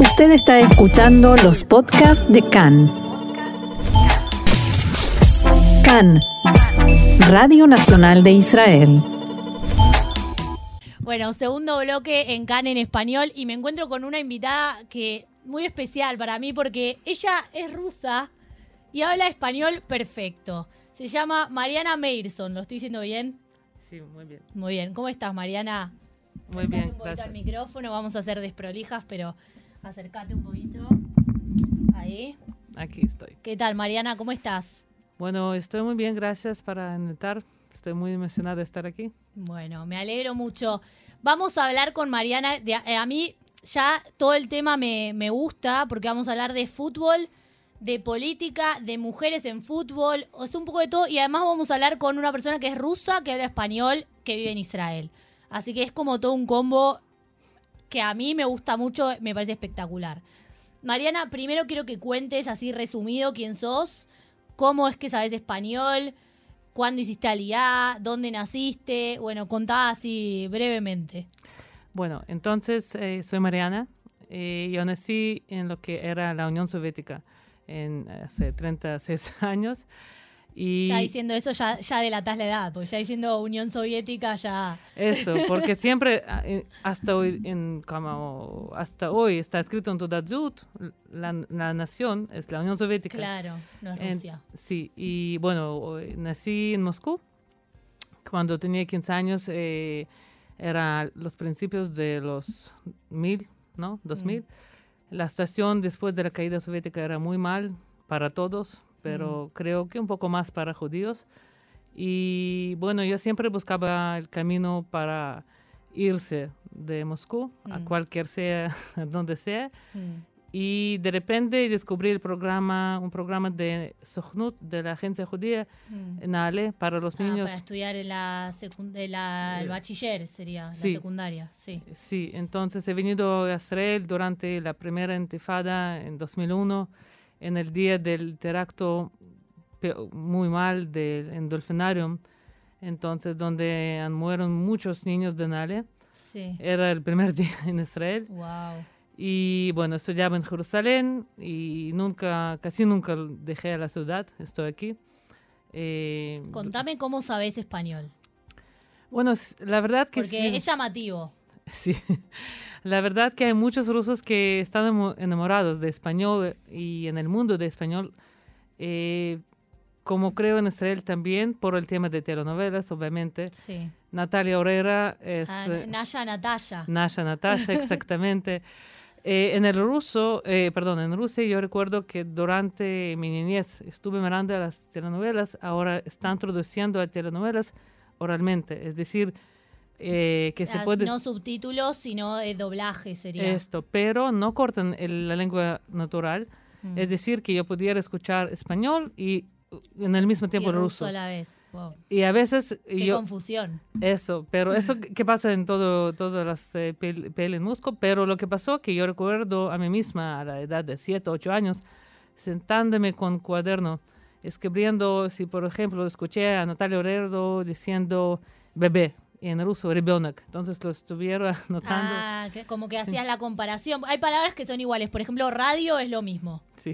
Usted está escuchando los podcasts de CAN. CAN, Radio Nacional de Israel. Bueno, segundo bloque en CAN en español y me encuentro con una invitada que muy especial para mí porque ella es rusa y habla español perfecto. Se llama Mariana Meirson, ¿lo estoy diciendo bien? Sí, muy bien. Muy bien. ¿Cómo estás, Mariana? Muy bien, un poquito gracias. al micrófono, vamos a hacer desprolijas, pero acércate un poquito. Ahí. Aquí estoy. ¿Qué tal, Mariana? ¿Cómo estás? Bueno, estoy muy bien, gracias para invitar. Estoy muy emocionada de estar aquí. Bueno, me alegro mucho. Vamos a hablar con Mariana. de- eh, a mí ya todo el tema me, me gusta porque vamos a hablar de fútbol, de política, de mujeres en fútbol, sea, un poco de todo. Y además vamos a hablar con una persona que es rusa, que habla español, que vive en Israel. Así que es como todo un combo que a mí me gusta mucho, me parece espectacular. Mariana, primero quiero que cuentes así resumido quién sos, cómo es que sabes español, cuándo hiciste Aliá, dónde naciste, bueno, contá así brevemente. Bueno, entonces eh, soy Mariana. eh, yo nací en lo que era la Unión Soviética en, hace 36 años. Y Ya diciendo eso, ya, ya delatás la edad, porque ya diciendo Unión Soviética ya... eso, porque siempre, eh, hasta hoy, en, como, hasta hoy está escrito en Tudadzut, la, la nación es la Unión Soviética. Claro, no es En- Rusia. sí, y bueno, nací en Moscú. Cuando tenía 15 años, eh, era los principios de los 1000, ¿no? 2000. La situación después de la caída soviética era muy mal para todos, pero creo que un poco más para judíos. Y bueno, yo siempre buscaba el camino para irse de Moscú a Mm. cualquier sea, donde sea. Mm. Y de repente descubrí el programa, un programa de Sochnut, de la agencia judía, Mm. en Ale, para los Ah, niños. para estudiar en la, en la- el Eh, bachiller sería, sí. la secundaria, sí. Sí, entonces he venido a Israel durante la primera intifada en 2001, en el día del teracto muy mal del, en Dolfinarium, entonces donde muerto muchos niños de Nale. Sí. Era el primer día en Israel. Wow. Y bueno, estudiaba en Jerusalén y nunca, casi nunca dejé la ciudad, estoy aquí. Eh, Contame cómo sabes español, bueno, la verdad que porque sí, es llamativo. sí. La verdad que hay muchos rusos que están enamorados de español y en el mundo de español, eh, como creo en Israel también, por el tema de telenovelas, obviamente. Sí. Natalia Oreira es... Ah, eh, Naya Natalia. Nasha Natasha, exactamente. Eh, en el ruso, eh, perdón, en Rusia yo recuerdo que durante mi niñez estuve mirando las telenovelas, ahora están traduciendo a telenovelas oralmente, es decir, eh, que se puede No subtítulos, sino eh, doblaje sería. esto, pero no cortan el- la lengua natural, Mm. es decir, que yo pudiera escuchar español y uh, en el mismo Y tiempo ruso. a la vez. Wow. Y a veces Qué yo, confusión. eso, pero eso que pasa en todo, todas las eh, pel- pelis en Moscú, pero lo que pasó que yo recuerdo a mí misma a la edad de 7, 8 años, sentándome con cuaderno, escribiendo, si por ejemplo escuché a Natalia Oreiro diciendo bebé, en ruso, ребенок, entonces lo estuviera anotando. Ah, que como que hacías la comparación. Hay palabras que son iguales. Por ejemplo, radio es lo mismo. Sí,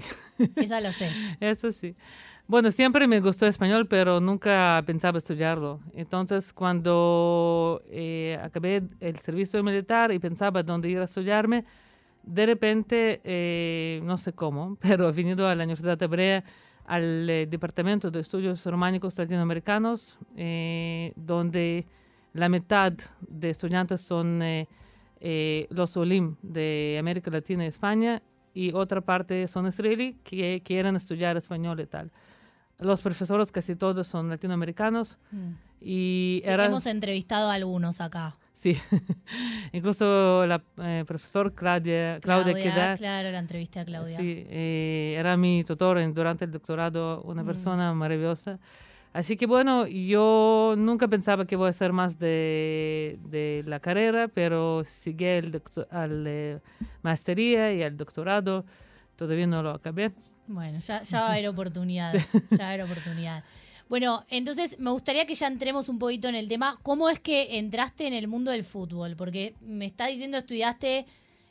Esa lo sé. eso sí. Bueno, siempre me gustó español, pero nunca pensaba estudiarlo. Entonces, cuando eh, acabé el servicio militar y pensaba dónde ir a estudiarme, de repente, eh, no sé cómo, pero he venido a la Universidad Hebrea, al eh, Departamento de Estudios Románicos Latinoamericanos, eh, donde la mitad de estudiantes son eh, eh, los OLIM de América Latina y España, y otra parte son israelíes que quieren estudiar español y tal. Los profesores casi todos son latinoamericanos y Sí, era... Hemos entrevistado a algunos acá. Sí, incluso la eh, profesora Claudia, Claudia, Queda, Claro, la entrevisté a Claudia. sí, eh, era mi tutor durante el doctorado, una Mm. persona maravillosa. Así que bueno, yo nunca pensaba que voy a hacer más de, de la carrera, pero seguí el docto- al eh, maestría y al doctorado. Todavía no lo acabé. Bueno, ya, ya va a haber oportunidad. Ya va a haber oportunidad. Bueno, entonces me gustaría que ya entremos un poquito en el tema. ¿Cómo es que entraste en el mundo del fútbol? Porque me está diciendo estudiaste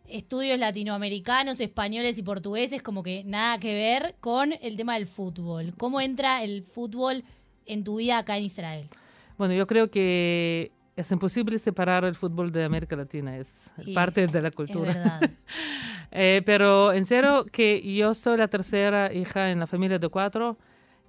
estudios latinoamericanos, españoles y portugueses, como que nada que ver con el tema del fútbol. ¿Cómo entra el fútbol en tu vida acá en Israel? Bueno, yo creo que es imposible separar el fútbol de América Latina, es Y parte de la cultura. Eh, pero en serio que yo soy la tercera hija en la familia de cuatro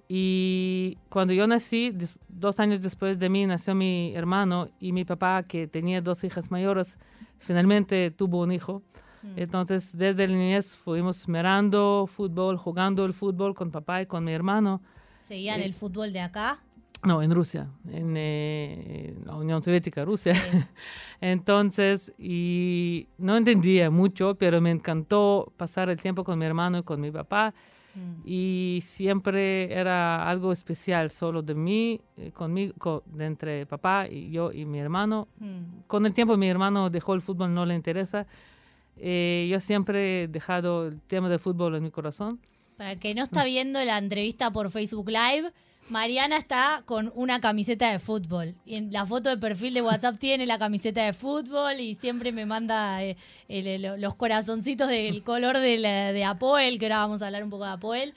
y cuando yo nací, dos años después de mí, nació mi hermano y mi papá, que tenía dos hijas mayores, finalmente tuvo un hijo. Mm. Entonces, desde la niñez fuimos mirando fútbol, jugando el fútbol con papá y con mi hermano. ¿Seguían Eh, el fútbol de acá? No, en Rusia, en eh, la Unión Soviética, Rusia. Entonces, y no entendía mucho, pero me encantó pasar el tiempo con mi hermano y con mi papá. Mm. Y siempre era algo especial, solo de mí, eh, conmigo, co- de entre papá y yo y mi hermano. Mm. Con el tiempo mi hermano dejó el fútbol, no le interesa. Eh, yo siempre he dejado el tema del fútbol en mi corazón. Para que no está viendo la entrevista por Facebook Live, Mariana está con una camiseta de fútbol. Y en la foto de perfil de WhatsApp tiene la camiseta de fútbol y siempre me manda eh, el- los corazoncitos del color de, la- de Apoel, que ahora vamos a hablar un poco de Apoel.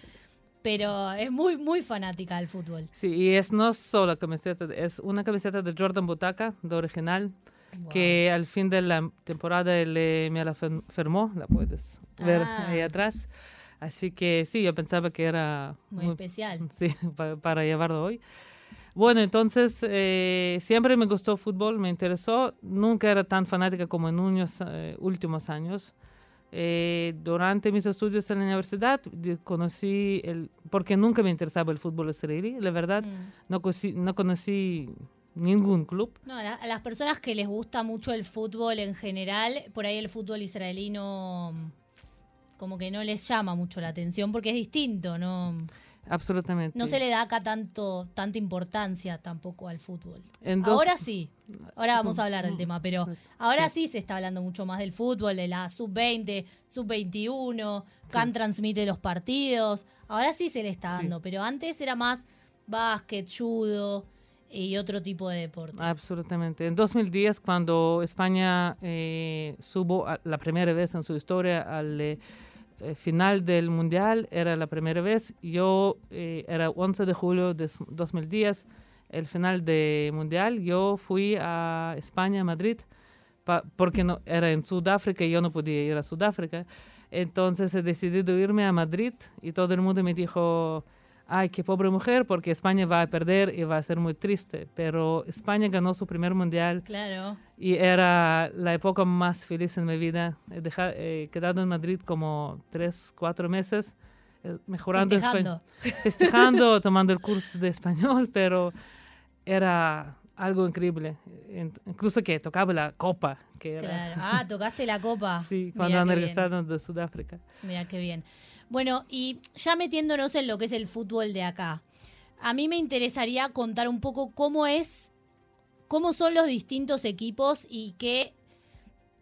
Pero es muy, muy fanática del fútbol. Sí, y es no solo camiseta, es una camiseta de Jordan Butaca, de original, que al fin de la temporada él, me la firmó, la puedes ver Ah. ahí atrás. Así que sí, yo pensaba que era Muy especial. sí, pa- para llevarlo hoy. Bueno, entonces eh, siempre me gustó fútbol, me interesó. Nunca era tan fanática como en unos eh, últimos años. Eh, durante mis estudios en la universidad conocí el, porque nunca me interesaba el fútbol israelí, la verdad, Mm. no, conocí, no conocí ningún club. No, a las personas que les gusta mucho el fútbol en general, por ahí el fútbol israelí no. Como que no les llama mucho la atención porque es distinto, no, Absolutamente. no se le da acá tanto, tanta importancia tampoco al fútbol. Ahora sí, ahora vamos a hablar del tema, pero ahora sí se está hablando mucho más del fútbol, de la sub-20, sub-21, Can transmite los partidos, ahora sí se le está Sí. dando, pero antes era más básquet, judo y otro tipo de deportes. Absolutamente. En 2010, cuando España eh, subo a- la primera vez en su historia al eh, final del Mundial, era la primera vez. Yo eh, era 11 de julio de s- 2010, el final del Mundial. Yo fui a España, a Madrid, porque no, era en Sudáfrica y yo no podía ir a Sudáfrica. Entonces he decidido irme a Madrid y todo el mundo me dijo, ay, qué pobre mujer, porque España va a perder y va a ser muy triste. Pero España ganó su primer mundial Claro. y era la época más feliz en mi vida. He deja- he quedado en Madrid como tres, cuatro meses, eh, mejorando Festejando. festejando, tomando el curso de español, pero era algo increíble. In- Incluso que tocaba la copa, que era, Claro. Ah, tocaste la copa. sí, cuando bien. regresado de Sudáfrica. Mira qué bien. Bueno, y ya metiéndonos en lo que es el fútbol de acá, a mí me interesaría contar un poco cómo es, cómo son los distintos equipos y qué,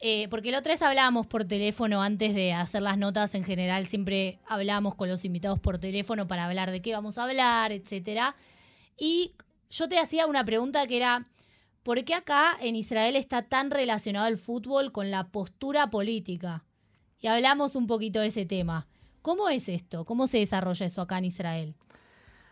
eh, porque la otra vez hablábamos por teléfono antes de hacer las notas en general, siempre hablamos con los invitados por teléfono para hablar de qué vamos a hablar, etcétera. Y yo te hacía una pregunta que era, ¿por qué acá en Israel está tan relacionado el fútbol con la postura política? Y hablamos un poquito de ese tema. ¿Cómo es esto? ¿Cómo se desarrolla eso acá en Israel?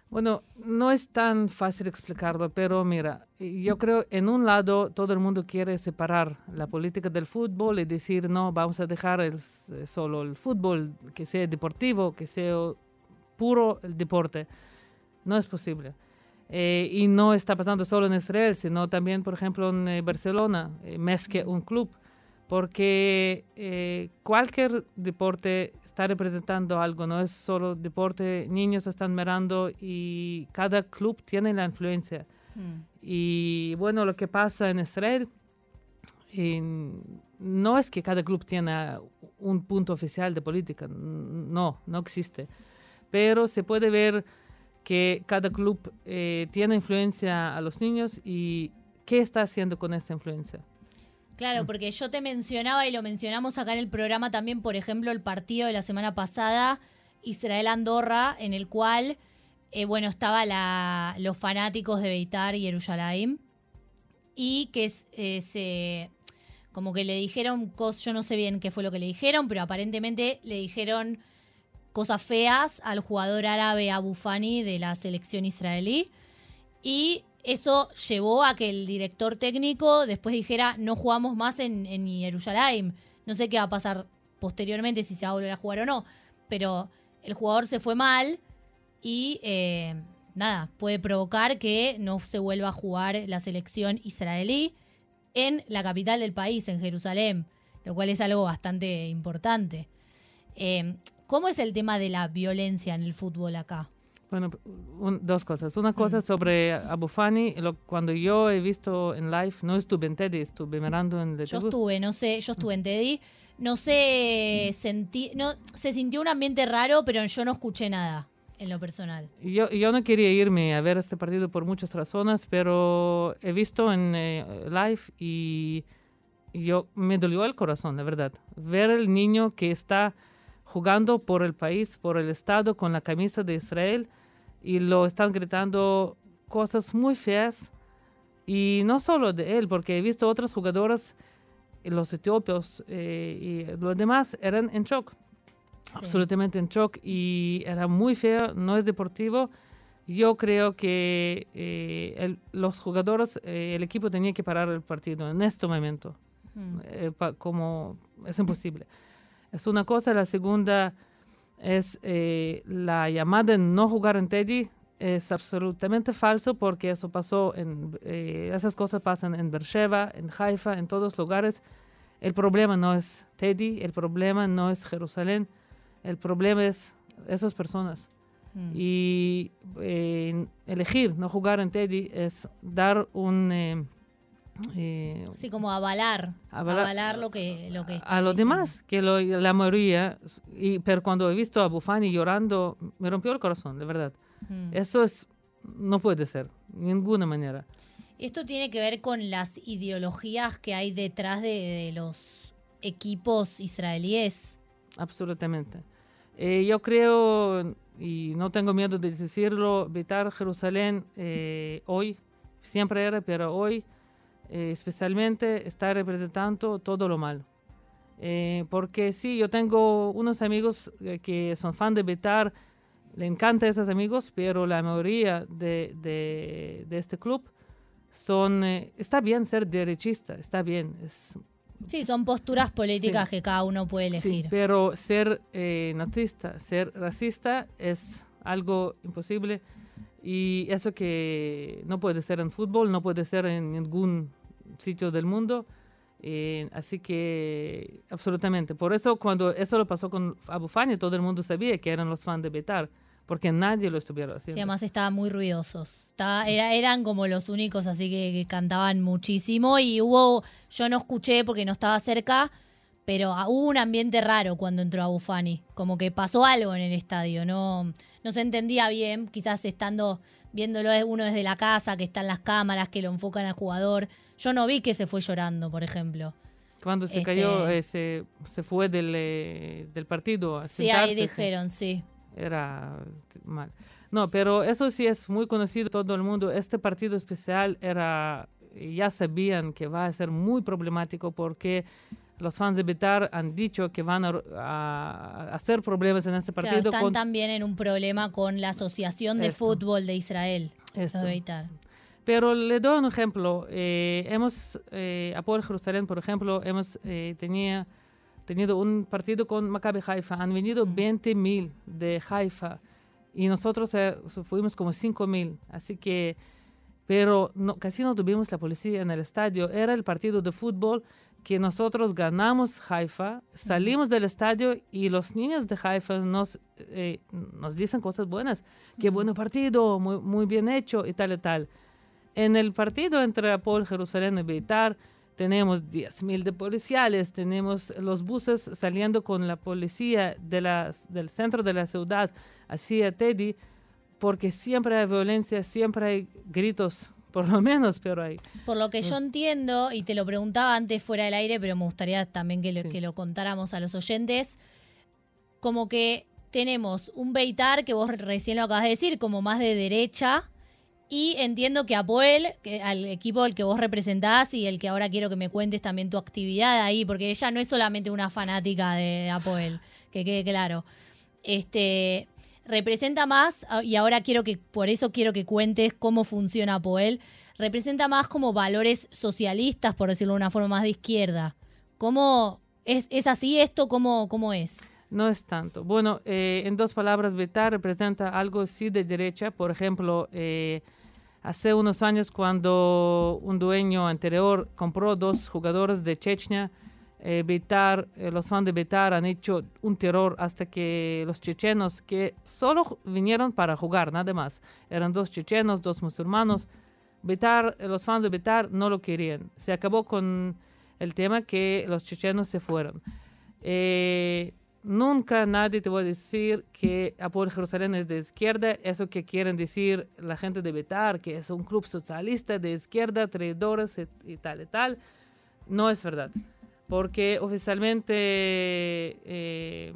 Bueno, no es tan fácil explicarlo, pero mira, yo creo en un lado todo el mundo quiere separar la política del fútbol y decir no, vamos a dejar el, solo el fútbol, que sea deportivo, que sea puro el deporte. No es posible. Eh, y no está pasando solo en Israel, sino también, por ejemplo, en eh, Barcelona, eh, más que un club, porque eh, cualquier deporte está representando algo, no es solo deporte, niños están mirando y cada club tiene la influencia. Y bueno, lo que pasa en Israel no es que cada club tenga un punto oficial de política, no, no existe. Pero se puede ver que cada club eh, tiene influencia a los niños y qué está haciendo con esa influencia. Claro, porque yo te mencionaba y lo mencionamos acá en el programa también, por ejemplo, el partido de la semana pasada, Israel-Andorra, en el cual, eh, bueno, estaba la, los fanáticos de Beitar y Yerushalayim, y que eh, se, como que le dijeron yo no sé bien qué fue lo que le dijeron, pero aparentemente le dijeron cosas feas al jugador árabe Abu Fani de la selección israelí. Y eso llevó a que el director técnico después dijera, no jugamos más en, en. No sé qué va a pasar posteriormente, si se va a volver a jugar o no. Pero el jugador se fue mal y eh, nada, puede provocar que no se vuelva a jugar la selección israelí en la capital del país, en Jerusalén, lo cual es algo bastante importante. Eh, ¿Cómo es el tema de la violencia en el fútbol acá? Bueno, dos cosas. Una cosa sobre Abu Fani, cuando yo he visto en live, no estuve en Teddy, estuve mirando en Yo estuve, no sé, yo estuve en Teddy, no sé, sentí, no, se sintió un ambiente raro, pero yo no escuché nada en lo personal. Yo, yo no quería irme a ver este partido por muchas razones, pero he visto en eh, live y yo me dolió el corazón, la verdad. Ver el niño que está jugando por el país, por el Estado, con la camisa de Israel y lo están gritando cosas muy feas. Y no solo de él, porque he visto otros jugadores, los etiopos eh, y los demás, eran en shock absolutamente en shock y era muy feo, no es deportivo. Yo creo que eh, los jugadores, eh, el equipo tenía que parar el partido en este momento, mm. eh, como es imposible. Es una cosa, la segunda es la llamada de no jugar en Teddy, es absolutamente falso porque eso pasó en esas cosas pasan en Beersheba, en Haifa, en todos lugares. El problema no es Teddy, el problema no es Jerusalén, el problema es esas personas. Mm. Y eh, elegir no jugar en Teddy es dar un... Eh, sí, como avalar, avalar, lo que, lo que A los demás, que la mayoría, y, pero cuando he visto a Bufani llorando, me rompió el corazón, de verdad. Mm. Eso es, no puede ser, de ninguna manera. Esto tiene que ver con las ideologías que hay detrás de, de los equipos israelíes. Absolutamente. Eh, yo creo, y no tengo miedo de decirlo, Vitar Jerusalén eh, hoy, siempre era, pero hoy eh, especialmente está representando todo lo malo. porque sí, yo tengo unos amigos que son fan de Vitar, le encantan esos amigos, pero la mayoría de, de, de este club son, está bien ser derechista, está bien, es Sí, son posturas políticas que cada uno puede elegir. Sí, pero ser eh, nazista, ser racista es algo imposible y eso que no puede ser en fútbol, no puede ser en ningún sitio del mundo. Eh, así que absolutamente. Por eso cuando eso lo pasó con Abu Fani, todo el mundo sabía que eran los fans de Betar porque nadie lo estuviera haciendo. Sí, además estaban muy ruidosos. eran como los únicos, así que, cantaban muchísimo. Y hubo, yo no escuché porque no estaba cerca, pero hubo un ambiente raro cuando entró a Bufani. Como que pasó algo en el estadio, no, no se entendía bien, quizás estando viéndolo uno desde la casa, que están las cámaras, que lo enfocan al jugador. Yo no vi que se fue llorando, por ejemplo. Cuando se cayó, este eh, se, fue del, eh, del partido. A sí, ahí dijeron, sí era mal. No, pero eso sí es muy conocido todo el mundo. Este partido especial era, ya sabían que va a ser muy problemático porque los fans de Betar han dicho que van a, hacer problemas en este partido. están también en un problema con la Asociación de Fútbol de Israel. Esto. Pero le doy un ejemplo. Eh, hemos, eh, a Jerusalén, por ejemplo, hemos eh, tenía tenido un partido con Maccabi Haifa. Han venido 20 mil de Haifa y nosotros eh, fuimos como 5 mil. Así que, pero no, casi no tuvimos la policía en el estadio. Era el partido de fútbol que nosotros ganamos Haifa, salimos del estadio y los niños de Haifa nos, eh, nos dicen cosas buenas. Qué buen partido, muy, muy bien hecho y tal y tal. En el partido entre Apol, Jerusalén y Beitar, tenemos 10.000 de policiales, tenemos los buses saliendo con la policía de del centro de la ciudad hacia Teddy, porque siempre hay violencia, siempre hay gritos, por lo menos, pero hay. Por lo que yo entiendo, y te lo preguntaba antes fuera del aire, pero me gustaría también que lo, que lo contáramos a los oyentes, como que tenemos un Beitar, que vos recién lo acabas de decir, como más de derecha, Y entiendo que Apoel, que al equipo al que vos representás y el que ahora quiero que me cuentes también tu actividad ahí, porque ella no es solamente una fanática de Apoel, que quede claro. Este representa más, ah, y ahora quiero que, por eso quiero que cuentes cómo funciona Apoel, representa más como valores socialistas, por decirlo de una forma más de izquierda. ¿Cómo es, es así esto? ¿Cómo, cómo es? No es tanto. Bueno, eh, en dos palabras, vetar representa algo sí de derecha. Por ejemplo, eh, hace unos años cuando un dueño anterior compró dos jugadores de Chechnya, eh, Betar, eh, los fans de Betar han hecho un terror hasta que los chechenos, que solo vinieron para jugar, nada más, eran dos chechenos, dos musulmanos, Betar, eh, los fans de Betar no lo querían. Se acabó con el tema que los chechenos se fueron. Eh, nunca nadie te va a decir que Apoel Jerusalén es de izquierda, eso que quieren decir la gente de Betar, que es un club socialista de izquierda, traidores y, y tal y tal. No es verdad. Porque oficialmente eh,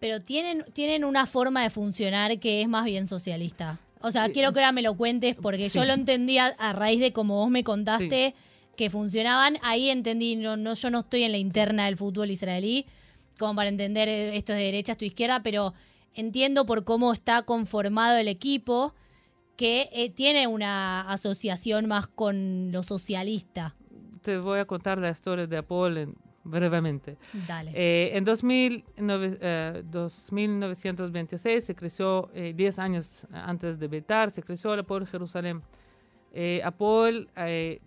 Pero tienen, tienen una forma de funcionar que es más bien socialista. O sea, Sí. quiero que ahora me lo cuentes porque Sí. yo lo entendía a raíz de como vos me contaste que funcionaban. Ahí entendí, no, no, yo no estoy en la interna del fútbol israelí como para entender eh, esto de derecha, esto izquierda, pero entiendo por cómo está conformado el equipo que eh, tiene una asociación más con lo socialista. Te voy a contar la historia de Apoel en- brevemente. Dale. Eh, en 2000, nove- eh, 2926 se creció, eh, 10 años antes de Betar, se creció el Apoel Jerusalén. Eh, Apoel, eh,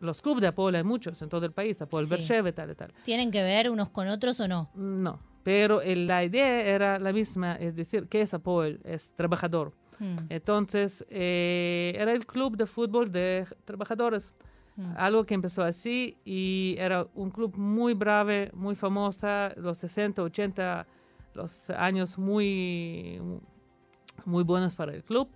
los clubes de Apoel hay muchos en todo el país, Apoel Sí. Beersheba y tal y tal. ¿Tienen que ver unos con otros o no? No, pero eh, la idea era la misma, es decir, ¿qué es Apoel? Es trabajador. Hmm, Entonces, eh, era el club de fútbol de trabajadores. Hmm. Algo que empezó así y era un club muy brave, muy famosa, los 60, 80, los años muy, muy buenos para el club.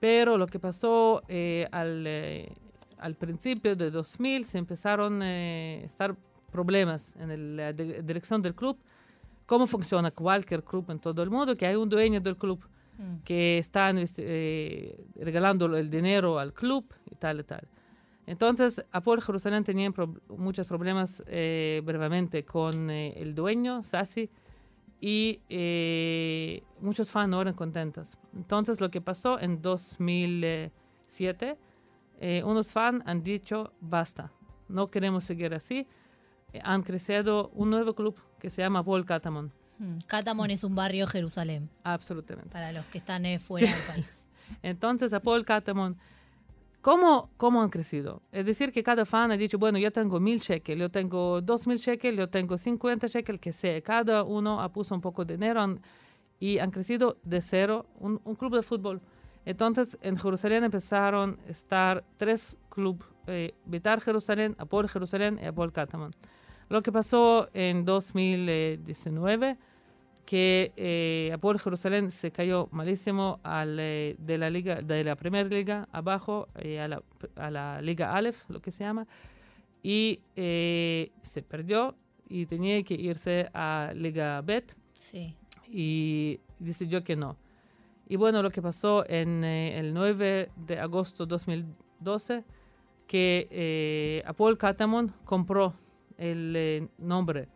Pero lo que pasó eh, al, eh, al principio de 2000 se empezaron a estar problemas en el- la di- dirección del club. ¿Cómo funciona cualquier club en todo el mundo? Que hay un dueño del club Hmm. que están eh, regalando el dinero al club y tal y tal. Entonces, Apoel Jerusalén tenía pro- muchos problemas eh, brevemente con eh, el dueño, Sassi, y eh, muchos fans no eran contentos. Entonces, lo que pasó en 2007, eh, unos fans han dicho, basta, no queremos seguir así. Eh, han crecido un nuevo club que se llama Apoel Catamon. Hmm. Catamón es un barrio de Jerusalén, Absolutamente. para los que están eh, fuera Sí. del país. Entonces, Apoel Catamon, ¿cómo, ¿cómo han crecido? Es decir, que cada fan ha dicho, bueno, yo tengo mil shekels, yo tengo dos mil shekels, yo tengo 50 shekels, que sea. Cada uno ha puesto un poco de dinero han- y han crecido de cero un, un club de fútbol. Entonces, en Jerusalén empezaron a estar tres clubes, eh, Jerusalén, Apoel Jerusalén y Apoel Catamon. Lo que pasó en 2019 que eh, Apoel Jerusalén se cayó malísimo al, eh, de la liga de la primera liga abajo eh, a, la, a la liga Aleph lo que se llama y eh, se perdió y tenía que irse a liga Bet Sí. y decidió que no y bueno lo que pasó en eh, el 9 de agosto 2012 que eh, Apoel Catamon compró el nombre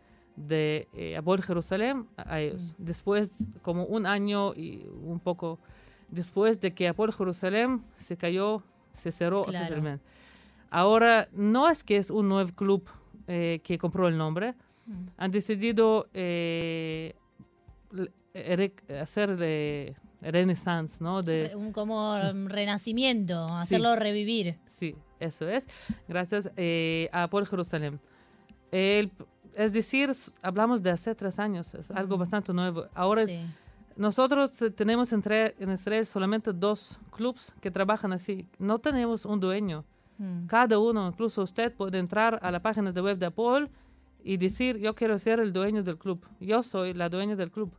de eh, Apoel Jerusalén a ellos. Después, como un año y un poco después de que Apoel Jerusalén se cayó, se cerró Claro. oficialmente. Ahora, no es que es un nuevo club eh, que compró el nombre, Hmm. han decidido eh, hacer renaissance, ¿no? De, Un como mm, renacimiento, hacerlo revivir. Sí, eso es. Gracias eh, a Apoel Jerusalén. El- es decir, hablamos de hace tres años, es algo Mm. bastante nuevo. Ahora, Sí. nosotros eh, tenemos entre, en Israel solamente dos clubes que trabajan así. No tenemos un dueño. Hmm. Cada uno, incluso usted, puede entrar a la página de web de Apoel y decir, yo quiero ser el dueño del club. Yo soy la dueña del club.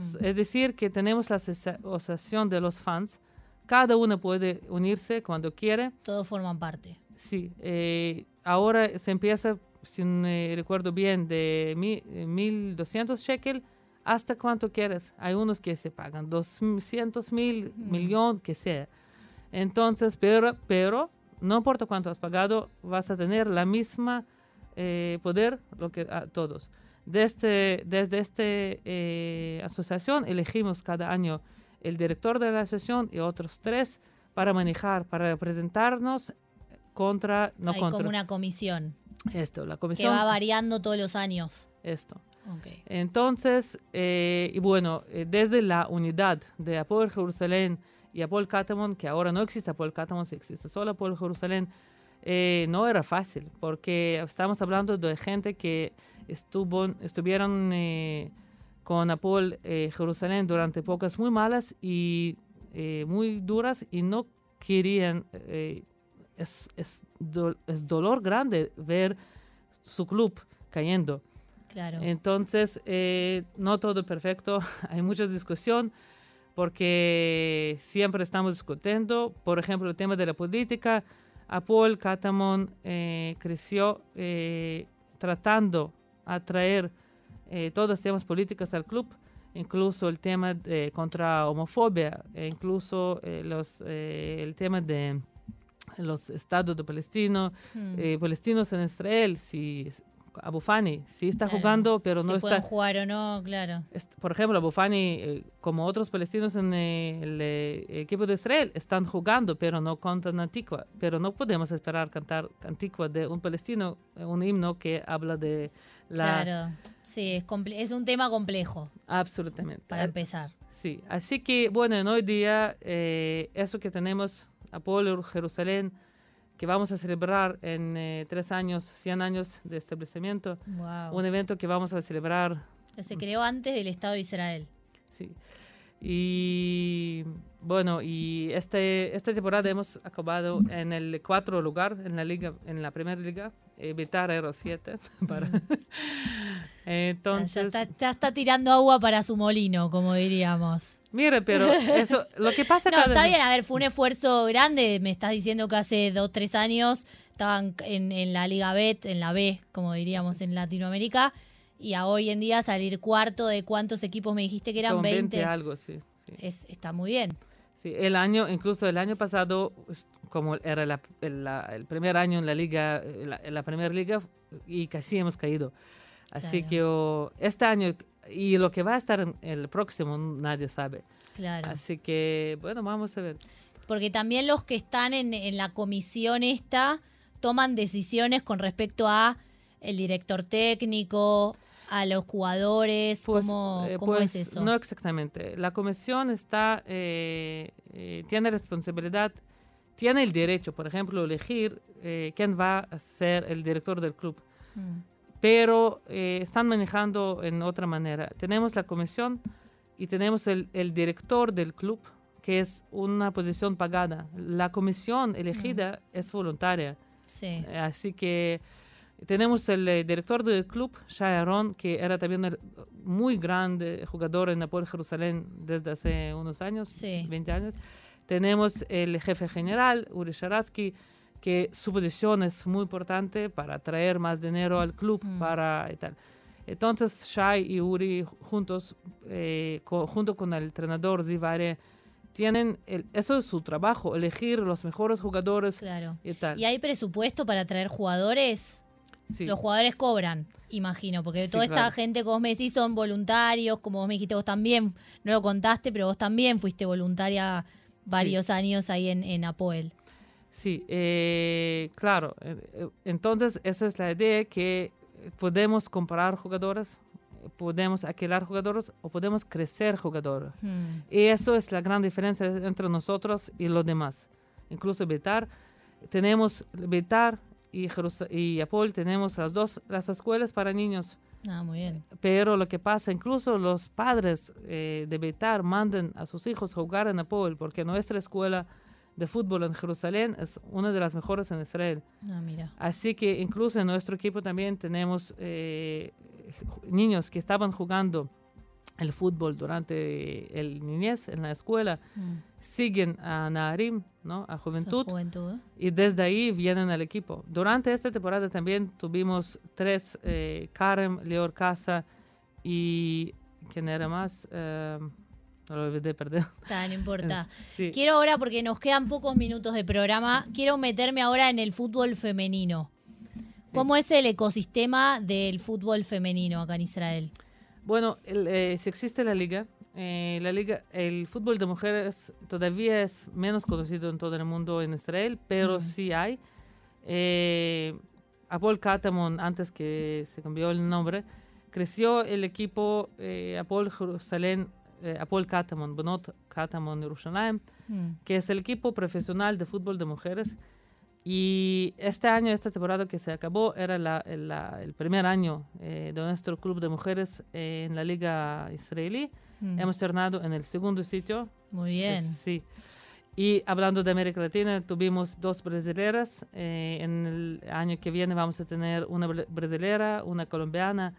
S- Es decir, que tenemos la asocia- asociación de los fans. Cada uno puede unirse cuando quiere. Todos forman parte. Sí, eh, ahora se empieza, si me recuerdo bien, de mi- eh, 1.200 shekel hasta cuánto quieres. Hay unos que se pagan 200 mil, Mm. millón, que sea. Entonces, pero, pero no importa cuánto has pagado, vas a tener la misma eh, poder lo que a todos. Desde, desde esta eh, asociación elegimos cada año el director de la asociación y otros tres para manejar, para representarnos contra, no Hay contra. como una comisión Esto, la que comisión. va variando todos los años. Esto. Entonces, eh, y bueno, eh, desde la unidad de Apoel Jerusalén y Apoel Catamón, que ahora no existe Apoel Catamón, sí existe solo Apoel Jerusalén, eh, no era fácil, porque estamos hablando de gente que estuvo, estuvieron con Apoel eh, Jerusalén durante épocas muy malas y muy duras y no querían, es, es, do- es dolor grande ver su club cayendo. Claro. Entonces, eh, no todo perfecto, hay mucha discusión porque siempre estamos discutiendo, por ejemplo, el tema de la política. Apol Catamón eh, creció eh, tratando atraer eh, todos los temas políticos al club, incluso el tema de, contra homofobia, e incluso eh, los, el tema de los estados de Palestino, Hmm. eh, palestinos en Israel, si Abu Fani, sí está Claro. jugando, pero si no pueden está. jugar o no, claro. Por ejemplo, Abu Fani, eh, como otros palestinos en el eh, equipo de Israel, están jugando, pero no cantan Antigua. Pero no podemos esperar cantar Antigua de un palestino, eh, un himno que habla de la. Claro. Sí, es, comple- es un tema complejo Absolutamente. para empezar. Sí, así que bueno, en hoy día eh, eso que tenemos, Apolo Jerusalén, que vamos a celebrar en eh, tres años, 100 años de establecimiento, Wow. un evento que vamos a celebrar, Se creó antes del Estado de Israel. sí. Y bueno, y este, esta temporada hemos acabado en el cuarto lugar en la liga, en la primera liga, eh, Vitar Aero 7. Para Ya- Entonces, ya, está, ya está tirando agua para su molino, como diríamos. mire, pero eso, lo que pasa No, cada- está bien, a ver, fue un esfuerzo grande. Me estás diciendo que hace dos, tres años estaban en, en la Liga Bet, en la B, como diríamos en Latinoamérica, y a hoy en día salir cuarto de cuántos equipos me dijiste que eran con 20. 20 algo, sí. sí. Es, está muy bien. Sí, el año, incluso el año pasado, como era la- el, la- el primer año en la liga, la, en la primera liga, y casi hemos caído. Así Claro. que oh, este año, y lo que va a estar en el próximo, nadie sabe. Claro. Así que, bueno, vamos a ver. Porque también los que están en, en la comisión esta toman decisiones con respecto a el director técnico, a los jugadores, Pues, ¿cómo, eh, cómo pues, es eso? No exactamente. La comisión está, eh, eh, tiene responsabilidad, tiene el derecho, por ejemplo, elegir eh, quién va a ser el director del club. Mm, pero están manejando en otra manera. Tenemos la comisión y tenemos el, el director del club, que es una posición pagada. La comisión elegida es voluntaria. sí. Así que tenemos el eh, director del club, Shai Aron, que era también el muy grande jugador en Napoli Jerusalén desde hace unos años, Sí. 20 años. Tenemos el jefe general, Uri Sharatsky, que su posición es muy importante para traer más dinero al club, Mm. para y tal. Entonces, Shai y Uri juntos, eh, co- junto con el entrenador Zivare, tienen, el- eso es su trabajo, elegir los mejores jugadores Claro. y tal. ¿Y hay presupuesto para traer jugadores? Sí. Los jugadores cobran, imagino, porque Sí, toda esta claro. gente que vos me decís son voluntarios, como vos me dijiste vos también, no lo contaste, pero vos también fuiste voluntaria varios años ahí en, en Apoel. Sí, eh, claro. eh, eh, Entonces, esa es la idea que podemos comprar jugadores, podemos alquilar jugadores o podemos crecer jugadores. Hmm, Y eso es la gran diferencia entre nosotros y los demás. Incluso Betar, tenemos Betar y, Jerus- y Apol, tenemos las dos, las escuelas para niños. Ah, muy bien. Pero lo que pasa, incluso los padres eh, de Betar mandan a sus hijos jugar en Apol, porque nuestra escuela de fútbol en Jerusalén es una de las mejores en Israel. Ah, mira. Así que incluso en nuestro equipo también tenemos eh, niños que estaban jugando el fútbol durante el niñez en la escuela, Hmm, siguen a Naharim, ¿no? a juventud, juventud. y desde ahí vienen al equipo. Durante esta temporada también tuvimos tres, eh, Karem, Leor Casa y, ¿quién era más? Eh, lo olvidé, perdón. Está, no importa. Sí. Quiero ahora, porque nos quedan pocos minutos de programa, quiero meterme ahora en el fútbol femenino. ¿Cómo es el ecosistema del fútbol femenino acá en Israel? Bueno, el, eh, si existe la liga, eh, la liga, el fútbol de mujeres todavía es menos conocido en todo el mundo en Israel, pero Mm. sí hay. Eh, Apol Katamon, antes que se cambió el nombre, creció el equipo eh, Apol Jerusalén, Apol Katamon, Bonot Katamon Yerushalayim, Mm. que es el equipo profesional de fútbol de mujeres. Y este año, esta temporada que se acabó, era la- el, la- el primer año eh, de nuestro club de mujeres eh, en la liga israelí. Mm. Hemos tornado en el segundo sitio. Muy bien. Es- sí. Y hablando de América Latina, tuvimos dos brasileras. eh, en el año que viene vamos a tener una bra- brasilera, una colombiana.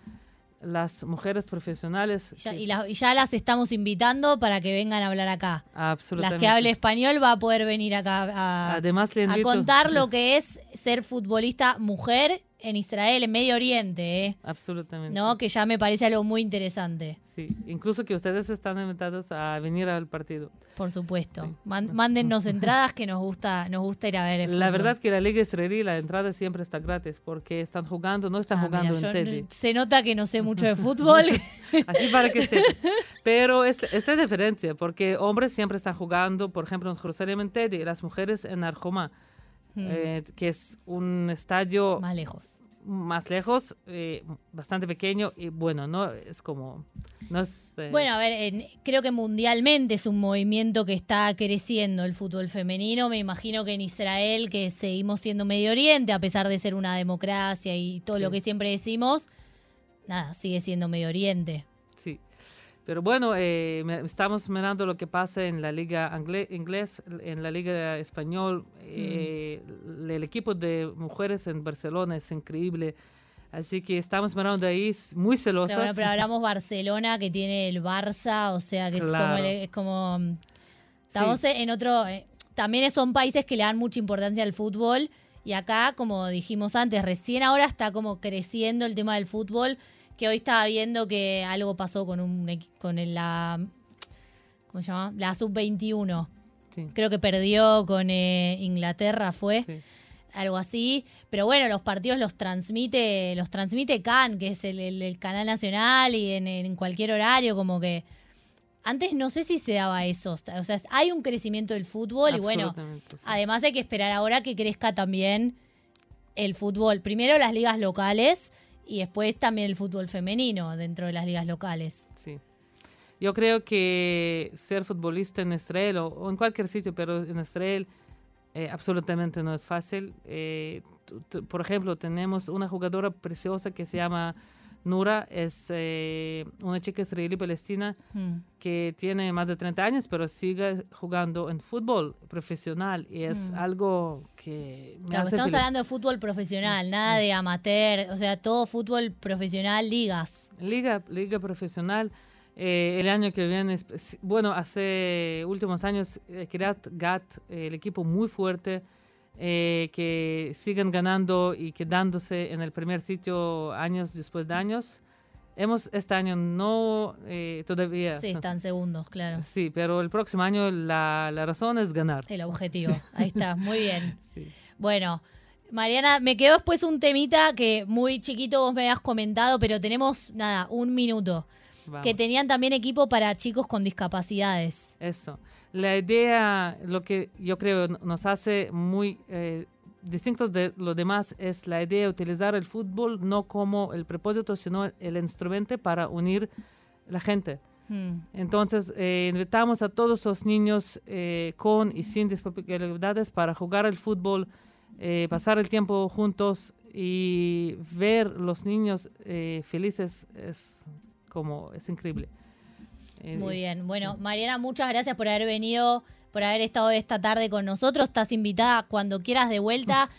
Las mujeres profesionales. Ya- y, la- y ya las estamos invitando para que vengan a hablar acá. Las absolutamente. que hable español va a poder venir acá a, Además, le a contar lo que es ser futbolista mujer en Israel, en Medio Oriente, ¿eh? Absolutamente. ¿no? Que ya me parece algo muy interesante, Sí, incluso que ustedes están invitados a venir al partido. por supuesto. Sí. Man- mándennos entradas que nos gusta, nos gusta ir a ver el La verdad que la liga israelí, la entrada siempre está gratis porque están jugando, no están Ah, jugando mira, en yo- Teddy. se nota que no sé mucho de fútbol. Así para que sepas. Pero es, es la diferencia, porque hombres siempre están jugando, por ejemplo, en Jerusalén en Teddy, y las mujeres en Arjoma, eh, que es un estadio Más lejos. más lejos, eh, bastante pequeño y bueno, no es como... No es, eh, Bueno, a ver, creo que mundialmente es un movimiento que está creciendo el fútbol femenino. Me imagino que en Israel, que seguimos siendo Medio Oriente, a pesar de ser una democracia y todo lo que siempre decimos, nada, sigue siendo Medio Oriente. Pero bueno, eh, estamos mirando lo que pasa en la liga inglés, en la liga español. eh, Mm. El equipo de mujeres en Barcelona es increíble. Así que estamos mirando de ahí muy Pero, celosos. bueno, pero hablamos Barcelona, que tiene el Barça, o sea, que como... Es como mm, estamos en otro... eh, también son países que le dan mucha importancia al fútbol. Y acá, como dijimos antes, recién ahora está como creciendo el tema del fútbol. Que hoy estaba viendo que algo pasó con un con el- la ¿cómo se llama? La sub-21. Sí, Creo que perdió con eh, Inglaterra, fue sí. algo así. Pero bueno, los partidos los transmite, los transmite Can, que es el, el- el canal nacional y en, en cualquier horario, como que. Antes no sé si se daba eso. O sea, hay un crecimiento del fútbol y bueno, sí. además hay que esperar ahora que crezca también el fútbol. Primero las ligas locales y después también el fútbol femenino dentro de las ligas locales. Sí. Yo creo que ser futbolista en Israel o, en cualquier sitio, pero en Israel eh, absolutamente no es fácil. Eh, por ejemplo, tenemos una jugadora preciosa que se llama Nura, es eh, una chica israelí palestina Mm. que tiene más de 30 años, pero sigue jugando en fútbol profesional y es Mm. algo que me Claro, hace estamos feliz. hablando de fútbol profesional, nada de amateur, o sea, todo fútbol profesional, ligas. Liga, liga profesional. eh, el año que viene, bueno, hace últimos años, eh, Kiryat Gat, el equipo muy fuerte, eh, que siguen ganando y quedándose en el primer sitio años después de años. Hemos este año no eh, todavía. Sí, están segundos, claro. Sí, pero el próximo año la, la razón es ganar. El objetivo. Ahí está, muy bien. Sí. Bueno, Mariana, me quedó después un temita que muy chiquito vos me habías comentado, pero tenemos, nada, un minuto. Vamos. Que tenían también equipo para chicos con discapacidades. Eso. La idea, lo que yo creo nos hace muy eh, distintos de lo demás es la idea de utilizar el fútbol no como el propósito, sino el instrumento para unir la gente. Hmm. Entonces, eh, invitamos a todos los niños eh, con y sin discapacidades para jugar al fútbol, eh, pasar el tiempo juntos y ver los niños eh, felices es como, es increíble. Eh, Muy bien. Bueno, Mariana, muchas gracias por haber venido, por haber estado esta tarde con nosotros. Estás invitada cuando quieras de vuelta.